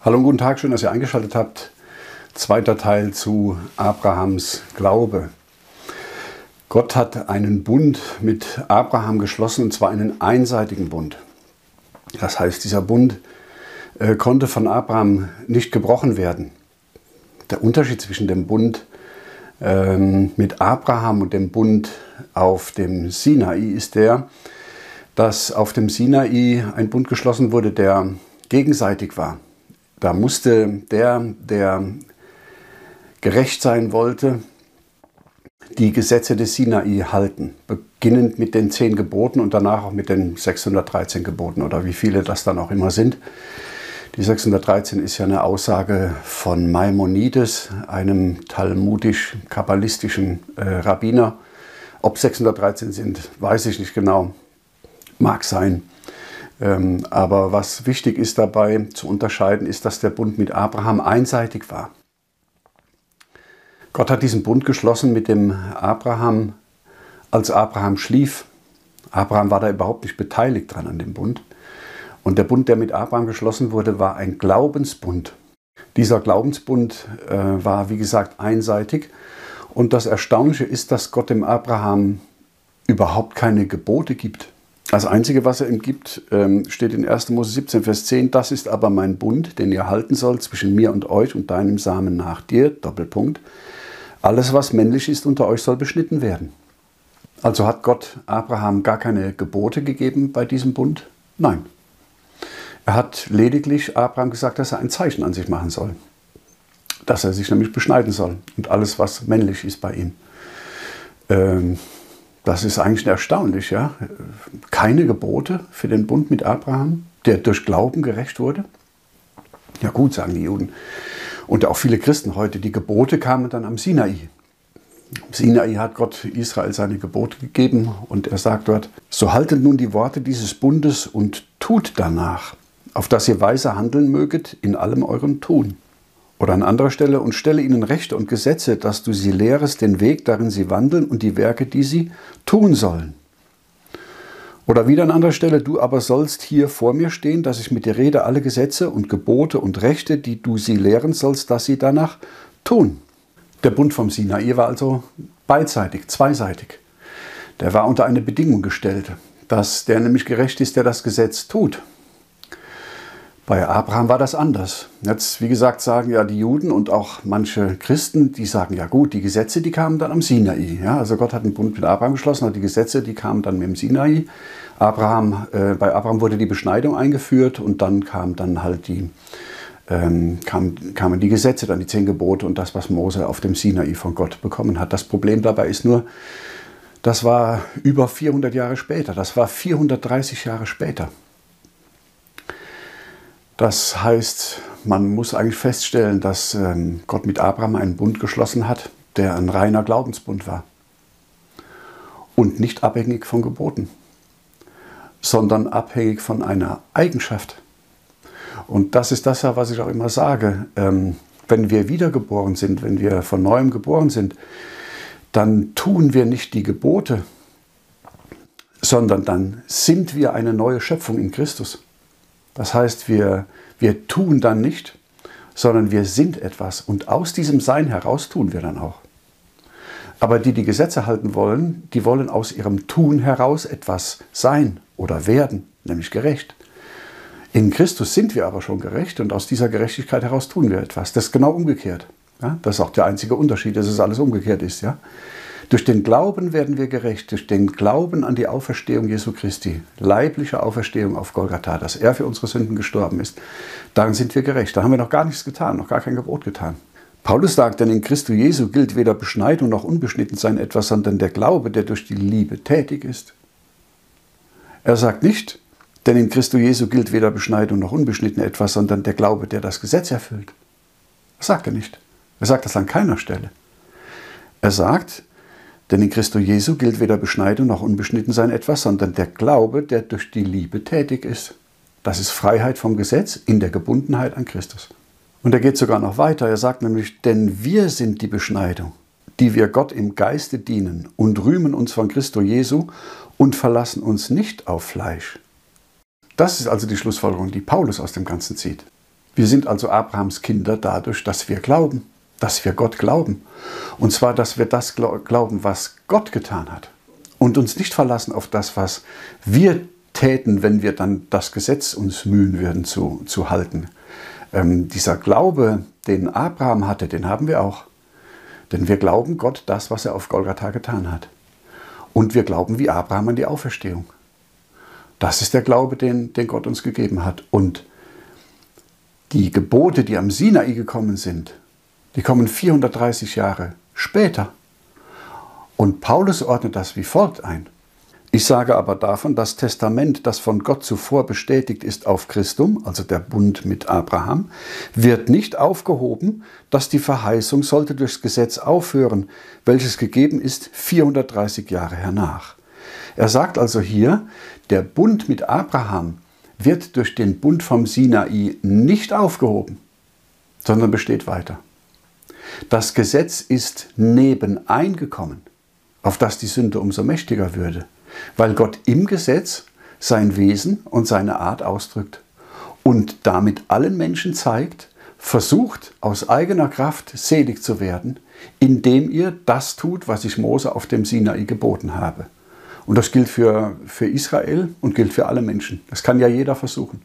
Hallo und guten Tag, schön, dass ihr eingeschaltet habt. Zweiter Teil zu Abrahams Glaube. Gott hat einen Bund mit Abraham geschlossen, und zwar einen einseitigen Bund. Das heißt, dieser Bund äh, konnte von Abraham nicht gebrochen werden. Der Unterschied zwischen dem Bund ähm, mit Abraham und dem Bund auf dem Sinai ist der, dass auf dem Sinai ein Bund geschlossen wurde, der gegenseitig war. Da musste der, der gerecht sein wollte, die Gesetze des Sinai halten, beginnend mit den zehn Geboten und danach auch mit den 613 Geboten oder wie viele das dann auch immer sind. Die 613 ist ja eine Aussage von Maimonides, einem talmudisch-kabbalistischen äh, Rabbiner. Ob 613 sind, weiß ich nicht genau. Mag sein. Ähm, aber was wichtig ist dabei zu unterscheiden, ist, dass der Bund mit Abraham einseitig war. Gott hat diesen Bund geschlossen mit dem Abraham, als Abraham schlief. Abraham war da überhaupt nicht beteiligt dran an dem Bund. Und der Bund, der mit Abraham geschlossen wurde, war ein Glaubensbund. Dieser Glaubensbund äh, war, wie gesagt, einseitig. Und das Erstaunliche ist, dass Gott dem Abraham überhaupt keine Gebote gibt. Das Einzige, was er ihm gibt, ähm, steht in 1. Mose 17, Vers 10. Das ist aber mein Bund, den ihr halten sollt zwischen mir und euch und deinem Samen nach dir. Doppelpunkt. Alles, was männlich ist unter euch, soll beschnitten werden. Also hat Gott Abraham gar keine Gebote gegeben bei diesem Bund? Nein. Er hat lediglich Abraham gesagt, dass er ein Zeichen an sich machen soll. Dass er sich nämlich beschneiden soll. Und alles, was männlich ist bei ihm. Ähm, das ist eigentlich erstaunlich, ja. Keine Gebote für den Bund mit Abraham, der durch Glauben gerecht wurde. Ja gut, sagen die Juden. Und auch viele Christen heute, die Gebote kamen dann am Sinai. Am Sinai hat Gott Israel seine Gebote gegeben und er sagt dort, so haltet nun die Worte dieses Bundes und tut danach, auf dass ihr weise handeln möget in allem euren Tun. Oder an anderer Stelle, und stelle ihnen Rechte und Gesetze, dass du sie lehrest, den Weg, darin sie wandeln und die Werke, die sie tun sollen. Oder wieder an anderer Stelle, du aber sollst hier vor mir stehen, dass ich mit dir rede, alle Gesetze und Gebote und Rechte, die du sie lehren sollst, dass sie danach tun. Der Bund vom Sinai war also beidseitig, zweiseitig. Der war unter eine Bedingung gestellt, dass der nämlich gerecht ist, der das Gesetz tut. Bei Abraham war das anders. Jetzt, wie gesagt, sagen ja die Juden und auch manche Christen, die sagen, ja gut, die Gesetze, die kamen dann am Sinai. Ja, also Gott hat einen Bund mit Abraham geschlossen, aber die Gesetze, die kamen dann mit dem Sinai. Abraham, äh, bei Abraham wurde die Beschneidung eingeführt und dann kam dann halt die, ähm, kam, kamen die Gesetze, dann die zehn Gebote und das, was Mose auf dem Sinai von Gott bekommen hat. Das Problem dabei ist nur, das war über 400 Jahre später, das war 430 Jahre später. Das heißt, man muss eigentlich feststellen, dass ähm, Gott mit Abraham einen Bund geschlossen hat, der ein reiner Glaubensbund war. Und nicht abhängig von Geboten, sondern abhängig von einer Eigenschaft. Und das ist das, was ich auch immer sage. Ähm, wenn wir wiedergeboren sind, wenn wir von neuem geboren sind, dann tun wir nicht die Gebote, sondern dann sind wir eine neue Schöpfung in Christus. Das heißt, wir, wir tun dann nicht, sondern wir sind etwas und aus diesem Sein heraus tun wir dann auch. Aber die, die Gesetze halten wollen, die wollen aus ihrem Tun heraus etwas sein oder werden, nämlich gerecht. In Christus sind wir aber schon gerecht und aus dieser Gerechtigkeit heraus tun wir etwas. Das ist genau umgekehrt. Ja? Das ist auch der einzige Unterschied, dass es alles umgekehrt ist. Ja? Durch den Glauben werden wir gerecht, durch den Glauben an die Auferstehung Jesu Christi, leibliche Auferstehung auf Golgatha, dass er für unsere Sünden gestorben ist. Daran sind wir gerecht. Da haben wir noch gar nichts getan, noch gar kein Gebot getan. Paulus sagt, denn in Christus Jesu gilt weder Beschneidung noch Unbeschnittensein etwas, sondern der Glaube, der durch die Liebe tätig ist. Er sagt nicht, denn in Christus Jesu gilt weder Beschneidung noch Unbeschnitten etwas, sondern der Glaube, der das Gesetz erfüllt. Das sagt er nicht. Er sagt das an keiner Stelle. Er sagt, denn in Christo Jesu gilt weder Beschneidung noch Unbeschnittensein etwas, sondern der Glaube, der durch die Liebe tätig ist. Das ist Freiheit vom Gesetz in der Gebundenheit an Christus. Und er geht sogar noch weiter. Er sagt nämlich, denn wir sind die Beschneidung, die wir Gott im Geiste dienen und rühmen uns von Christo Jesu und verlassen uns nicht auf Fleisch. Das ist also die Schlussfolgerung, die Paulus aus dem Ganzen zieht. Wir sind also Abrahams Kinder dadurch, dass wir glauben, dass wir Gott glauben. Und zwar, dass wir das glauben, was Gott getan hat. Und uns nicht verlassen auf das, was wir täten, wenn wir dann das Gesetz uns mühen würden zu, zu halten. Ähm, dieser Glaube, den Abraham hatte, den haben wir auch. Denn wir glauben Gott das, was er auf Golgatha getan hat. Und wir glauben wie Abraham an die Auferstehung. Das ist der Glaube, den, den Gott uns gegeben hat. Und die Gebote, die am Sinai gekommen sind, die kommen 430 Jahre später. Und Paulus ordnet das wie folgt ein. Ich sage aber davon, das Testament, das von Gott zuvor bestätigt ist auf Christum, also der Bund mit Abraham, wird nicht aufgehoben, dass die Verheißung sollte durchs Gesetz aufhören, welches gegeben ist 430 Jahre hernach. Er sagt also hier, der Bund mit Abraham wird durch den Bund vom Sinai nicht aufgehoben, sondern besteht weiter. Das Gesetz ist nebeneingekommen, auf das die Sünde umso mächtiger würde weil Gott im Gesetz sein Wesen und seine Art ausdrückt und damit allen Menschen zeigt, versucht aus eigener Kraft selig zu werden, indem ihr das tut, was ich Mose auf dem Sinai geboten habe. Und das gilt für, für Israel und gilt für alle Menschen. Das kann ja jeder versuchen.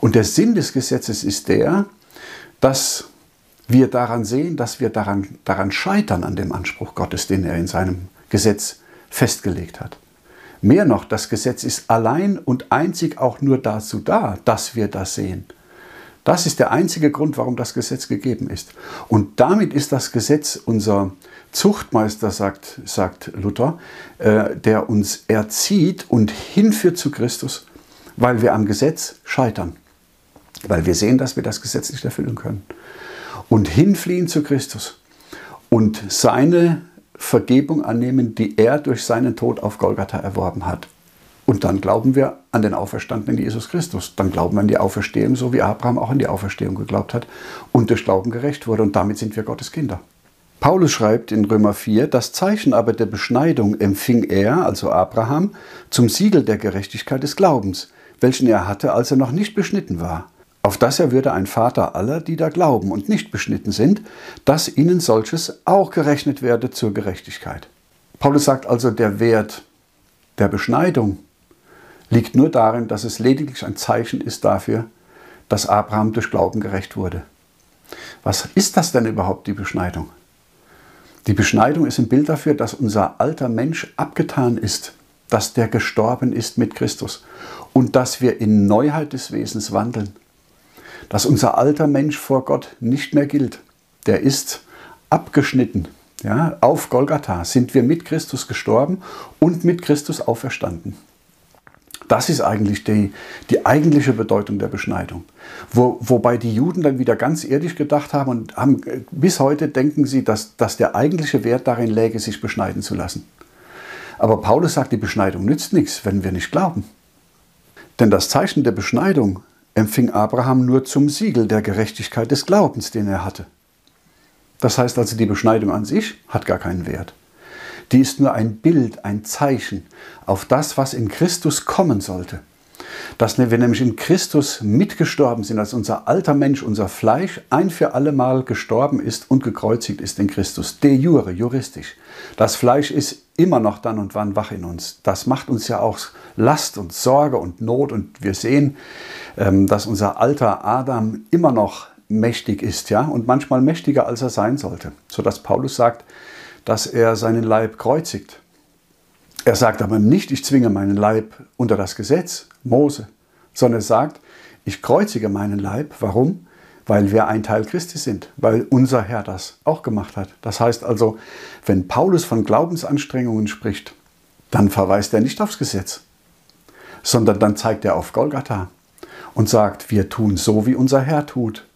Und der Sinn des Gesetzes ist der, dass wir daran sehen, dass wir daran, daran scheitern an dem Anspruch Gottes, den er in seinem Gesetz festgelegt hat. Mehr noch, das Gesetz ist allein und einzig auch nur dazu da, dass wir das sehen. Das ist der einzige Grund, warum das Gesetz gegeben ist. Und damit ist das Gesetz unser Zuchtmeister, sagt, sagt Luther, äh, der uns erzieht und hinführt zu Christus, weil wir am Gesetz scheitern. Weil wir sehen, dass wir das Gesetz nicht erfüllen können. Und hinfliehen zu Christus und seine Vergebung annehmen, die er durch seinen Tod auf Golgatha erworben hat. Und dann glauben wir an den auferstandenen Jesus Christus. Dann glauben wir an die Auferstehung, so wie Abraham auch an die Auferstehung geglaubt hat und durch Glauben gerecht wurde. Und damit sind wir Gottes Kinder. Paulus schreibt in Römer 4, das Zeichen aber der Beschneidung empfing er, also Abraham, zum Siegel der Gerechtigkeit des Glaubens, welchen er hatte, als er noch nicht beschnitten war auf das er würde ein Vater aller, die da glauben und nicht beschnitten sind, dass ihnen solches auch gerechnet werde zur Gerechtigkeit. Paulus sagt also, der Wert der Beschneidung liegt nur darin, dass es lediglich ein Zeichen ist dafür, dass Abraham durch Glauben gerecht wurde. Was ist das denn überhaupt, die Beschneidung? Die Beschneidung ist ein Bild dafür, dass unser alter Mensch abgetan ist, dass der gestorben ist mit Christus und dass wir in Neuheit des Wesens wandeln dass unser alter Mensch vor Gott nicht mehr gilt. Der ist abgeschnitten. Ja, auf Golgatha sind wir mit Christus gestorben und mit Christus auferstanden. Das ist eigentlich die, die eigentliche Bedeutung der Beschneidung. Wo, wobei die Juden dann wieder ganz irdisch gedacht haben und haben, bis heute denken sie, dass, dass der eigentliche Wert darin läge, sich beschneiden zu lassen. Aber Paulus sagt, die Beschneidung nützt nichts, wenn wir nicht glauben. Denn das Zeichen der Beschneidung empfing Abraham nur zum Siegel der Gerechtigkeit des Glaubens, den er hatte. Das heißt also, die Beschneidung an sich hat gar keinen Wert. Die ist nur ein Bild, ein Zeichen auf das, was in Christus kommen sollte. Dass wir nämlich in Christus mitgestorben sind, als unser alter Mensch, unser Fleisch ein für alle Mal gestorben ist und gekreuzigt ist in Christus. De jure, juristisch. Das Fleisch ist immer noch dann und wann wach in uns. Das macht uns ja auch Last und Sorge und Not und wir sehen, ähm, dass unser alter Adam immer noch mächtig ist, ja, und manchmal mächtiger als er sein sollte, sodass Paulus sagt, dass er seinen Leib kreuzigt. Er sagt aber nicht, ich zwinge meinen Leib unter das Gesetz, Mose, sondern er sagt, ich kreuzige meinen Leib. Warum? Weil wir ein Teil Christi sind, weil unser Herr das auch gemacht hat. Das heißt also, wenn Paulus von Glaubensanstrengungen spricht, dann verweist er nicht aufs Gesetz, sondern dann zeigt er auf Golgatha und sagt, wir tun so, wie unser Herr tut.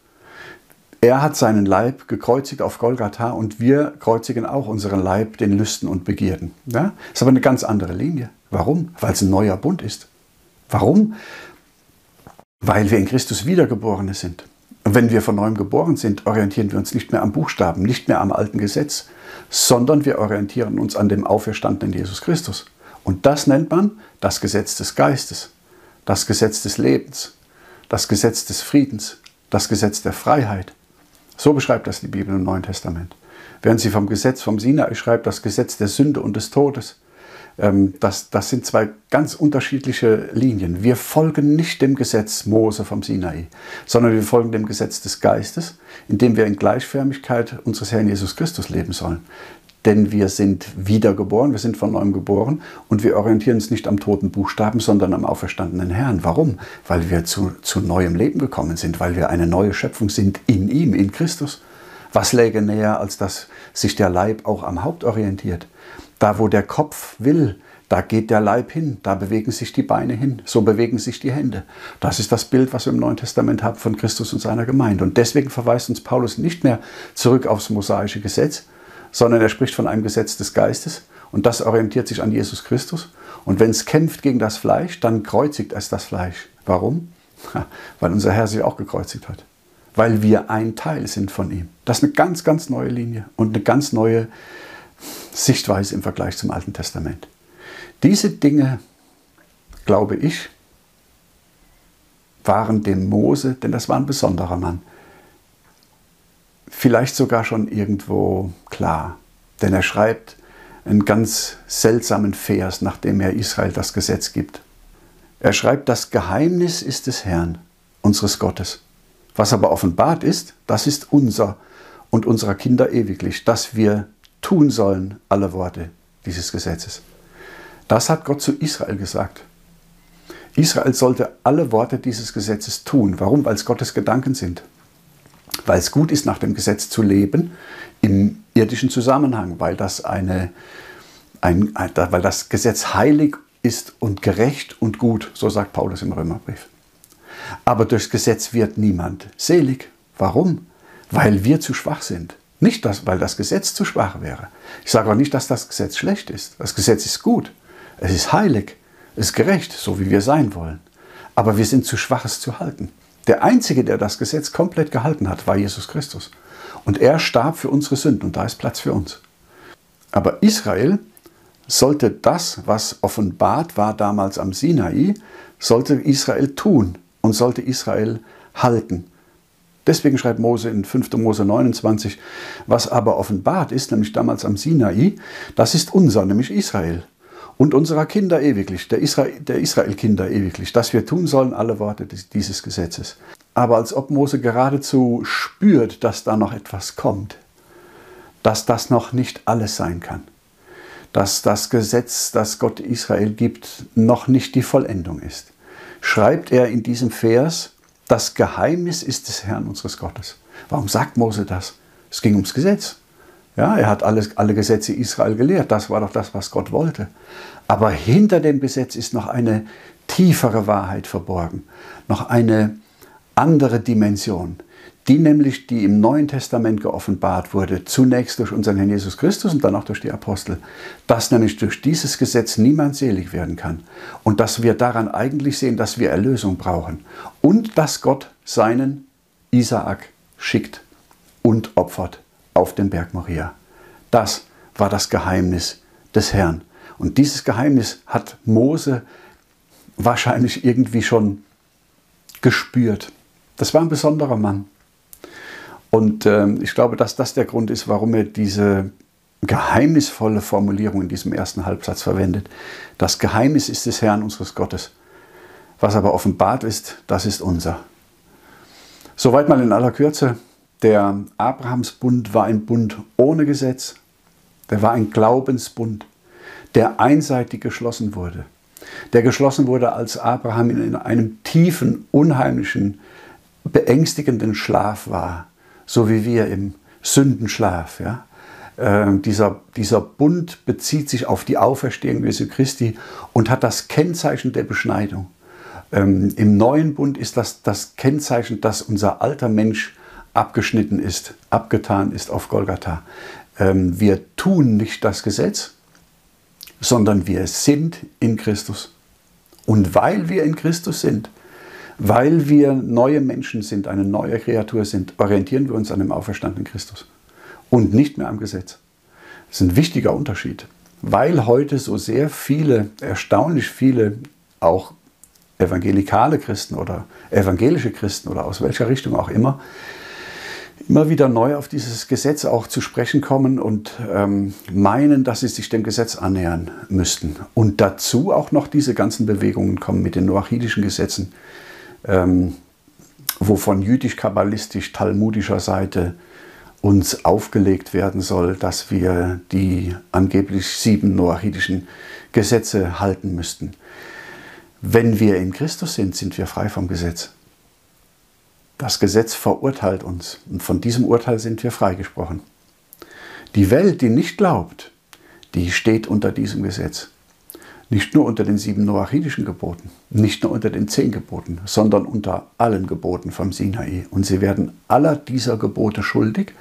Er hat seinen Leib gekreuzigt auf Golgatha und wir kreuzigen auch unseren Leib den Lüsten und Begierden. Ja? Ist aber eine ganz andere Linie. Warum? Weil es ein neuer Bund ist. Warum? Weil wir in Christus Wiedergeborene sind. Und wenn wir von neuem geboren sind, orientieren wir uns nicht mehr am Buchstaben, nicht mehr am alten Gesetz, sondern wir orientieren uns an dem auferstandenen Jesus Christus. Und das nennt man das Gesetz des Geistes, das Gesetz des Lebens, das Gesetz des Friedens, das Gesetz der Freiheit. So beschreibt das die Bibel im Neuen Testament. Während sie vom Gesetz vom Sinai schreibt, das Gesetz der Sünde und des Todes. Ähm, das, das sind zwei ganz unterschiedliche Linien. Wir folgen nicht dem Gesetz Mose vom Sinai, sondern wir folgen dem Gesetz des Geistes, indem wir in Gleichförmigkeit unseres Herrn Jesus Christus leben sollen. Denn wir sind wiedergeboren, wir sind von neuem geboren und wir orientieren uns nicht am toten Buchstaben, sondern am auferstandenen Herrn. Warum? Weil wir zu, zu neuem Leben gekommen sind, weil wir eine neue Schöpfung sind in ihm, in Christus. Was läge näher, als dass sich der Leib auch am Haupt orientiert? Da, wo der Kopf will, da geht der Leib hin, da bewegen sich die Beine hin, so bewegen sich die Hände. Das ist das Bild, was wir im Neuen Testament haben von Christus und seiner Gemeinde. Und deswegen verweist uns Paulus nicht mehr zurück aufs mosaische Gesetz, sondern er spricht von einem Gesetz des Geistes und das orientiert sich an Jesus Christus. Und wenn es kämpft gegen das Fleisch, dann kreuzigt es das Fleisch. Warum? Weil unser Herr sich auch gekreuzigt hat. Weil wir ein Teil sind von ihm. Das ist eine ganz, ganz neue Linie und eine ganz neue Sichtweise im Vergleich zum Alten Testament. Diese Dinge, glaube ich, waren dem Mose, denn das war ein besonderer Mann, vielleicht sogar schon irgendwo klar. Denn er schreibt einen ganz seltsamen Vers, nachdem er Israel das Gesetz gibt. Er schreibt, das Geheimnis ist des Herrn, unseres Gottes. Was aber offenbart ist, das ist unser und unserer Kinder ewiglich, dass wir tun sollen alle Worte dieses Gesetzes. Das hat Gott zu Israel gesagt. Israel sollte alle Worte dieses Gesetzes tun. Warum? Weil es Gottes Gedanken sind. Weil es gut ist, nach dem Gesetz zu leben im irdischen Zusammenhang, weil das, eine, ein, weil das Gesetz heilig ist und gerecht und gut, so sagt Paulus im Römerbrief. Aber durchs Gesetz wird niemand selig. Warum? Weil wir zu schwach sind. Nicht, dass, weil das Gesetz zu schwach wäre. Ich sage auch nicht, dass das Gesetz schlecht ist. Das Gesetz ist gut. Es ist heilig. Es ist gerecht, so wie wir sein wollen. Aber wir sind zu schwach, es zu halten. Der Einzige, der das Gesetz komplett gehalten hat, war Jesus Christus. Und er starb für unsere Sünden und da ist Platz für uns. Aber Israel sollte das, was offenbart war damals am Sinai, sollte Israel tun und sollte Israel halten. Deswegen schreibt Mose in 5. Mose 29, was aber offenbart ist, nämlich damals am Sinai, das ist unser, nämlich Israel. Und unserer Kinder ewiglich, der, Israel, der Israel-Kinder ewiglich, dass wir tun sollen alle Worte dieses Gesetzes. Aber als ob Mose geradezu spürt, dass da noch etwas kommt, dass das noch nicht alles sein kann, dass das Gesetz, das Gott Israel gibt, noch nicht die Vollendung ist, schreibt er in diesem Vers, das Geheimnis ist des Herrn unseres Gottes. Warum sagt Mose das? Es ging ums Gesetz. Ja, er hat alles, alle Gesetze Israel gelehrt. Das war doch das, was Gott wollte. Aber hinter dem Gesetz ist noch eine tiefere Wahrheit verborgen, noch eine andere Dimension, die nämlich, die im Neuen Testament geoffenbart wurde, zunächst durch unseren Herrn Jesus Christus und dann auch durch die Apostel, dass nämlich durch dieses Gesetz niemand selig werden kann und dass wir daran eigentlich sehen, dass wir Erlösung brauchen und dass Gott seinen Isaak schickt und opfert auf den Berg Moria. Das war das Geheimnis des Herrn. Und dieses Geheimnis hat Mose wahrscheinlich irgendwie schon gespürt. Das war ein besonderer Mann. Und äh, ich glaube, dass das der Grund ist, warum er diese geheimnisvolle Formulierung in diesem ersten Halbsatz verwendet. Das Geheimnis ist des Herrn unseres Gottes. Was aber offenbart ist, das ist unser. Soweit mal in aller Kürze. Der Abrahamsbund war ein Bund ohne Gesetz. Der war ein Glaubensbund, der einseitig geschlossen wurde. Der geschlossen wurde, als Abraham in einem tiefen, unheimlichen, beängstigenden Schlaf war so wie wir im Sündenschlaf. Ja? Äh, dieser, dieser Bund bezieht sich auf die Auferstehung Jesu Christi und hat das Kennzeichen der Beschneidung. Ähm, Im neuen Bund ist das das Kennzeichen, dass unser alter Mensch abgeschnitten ist, abgetan ist auf Golgatha. Ähm, wir tun nicht das Gesetz, sondern wir sind in Christus. Und weil wir in Christus sind, weil wir neue Menschen sind, eine neue Kreatur sind, orientieren wir uns an dem auferstandenen Christus und nicht mehr am Gesetz. Das ist ein wichtiger Unterschied, weil heute so sehr viele, erstaunlich viele, auch evangelikale Christen oder evangelische Christen oder aus welcher Richtung auch immer, immer wieder neu auf dieses Gesetz auch zu sprechen kommen und ähm, meinen, dass sie sich dem Gesetz annähern müssten. Und dazu auch noch diese ganzen Bewegungen kommen mit den noachidischen Gesetzen, ähm, wovon jüdisch-kabbalistisch-talmudischer Seite uns aufgelegt werden soll, dass wir die angeblich sieben noachidischen Gesetze halten müssten. Wenn wir in Christus sind, sind wir frei vom Gesetz. Das Gesetz verurteilt uns und von diesem Urteil sind wir freigesprochen. Die Welt, die nicht glaubt, die steht unter diesem Gesetz. Nicht nur unter den sieben noachidischen Geboten, nicht nur unter den zehn Geboten, sondern unter allen Geboten vom Sinai. Und sie werden aller dieser Gebote schuldig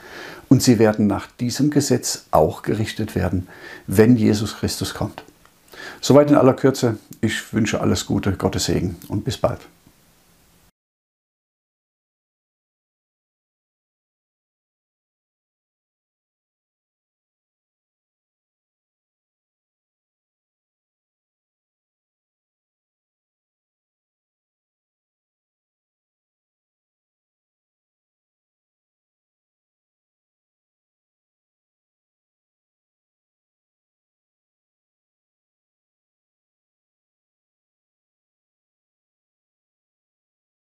und sie werden nach diesem Gesetz auch gerichtet werden, wenn Jesus Christus kommt. Soweit in aller Kürze. Ich wünsche alles Gute, Gottes Segen und bis bald.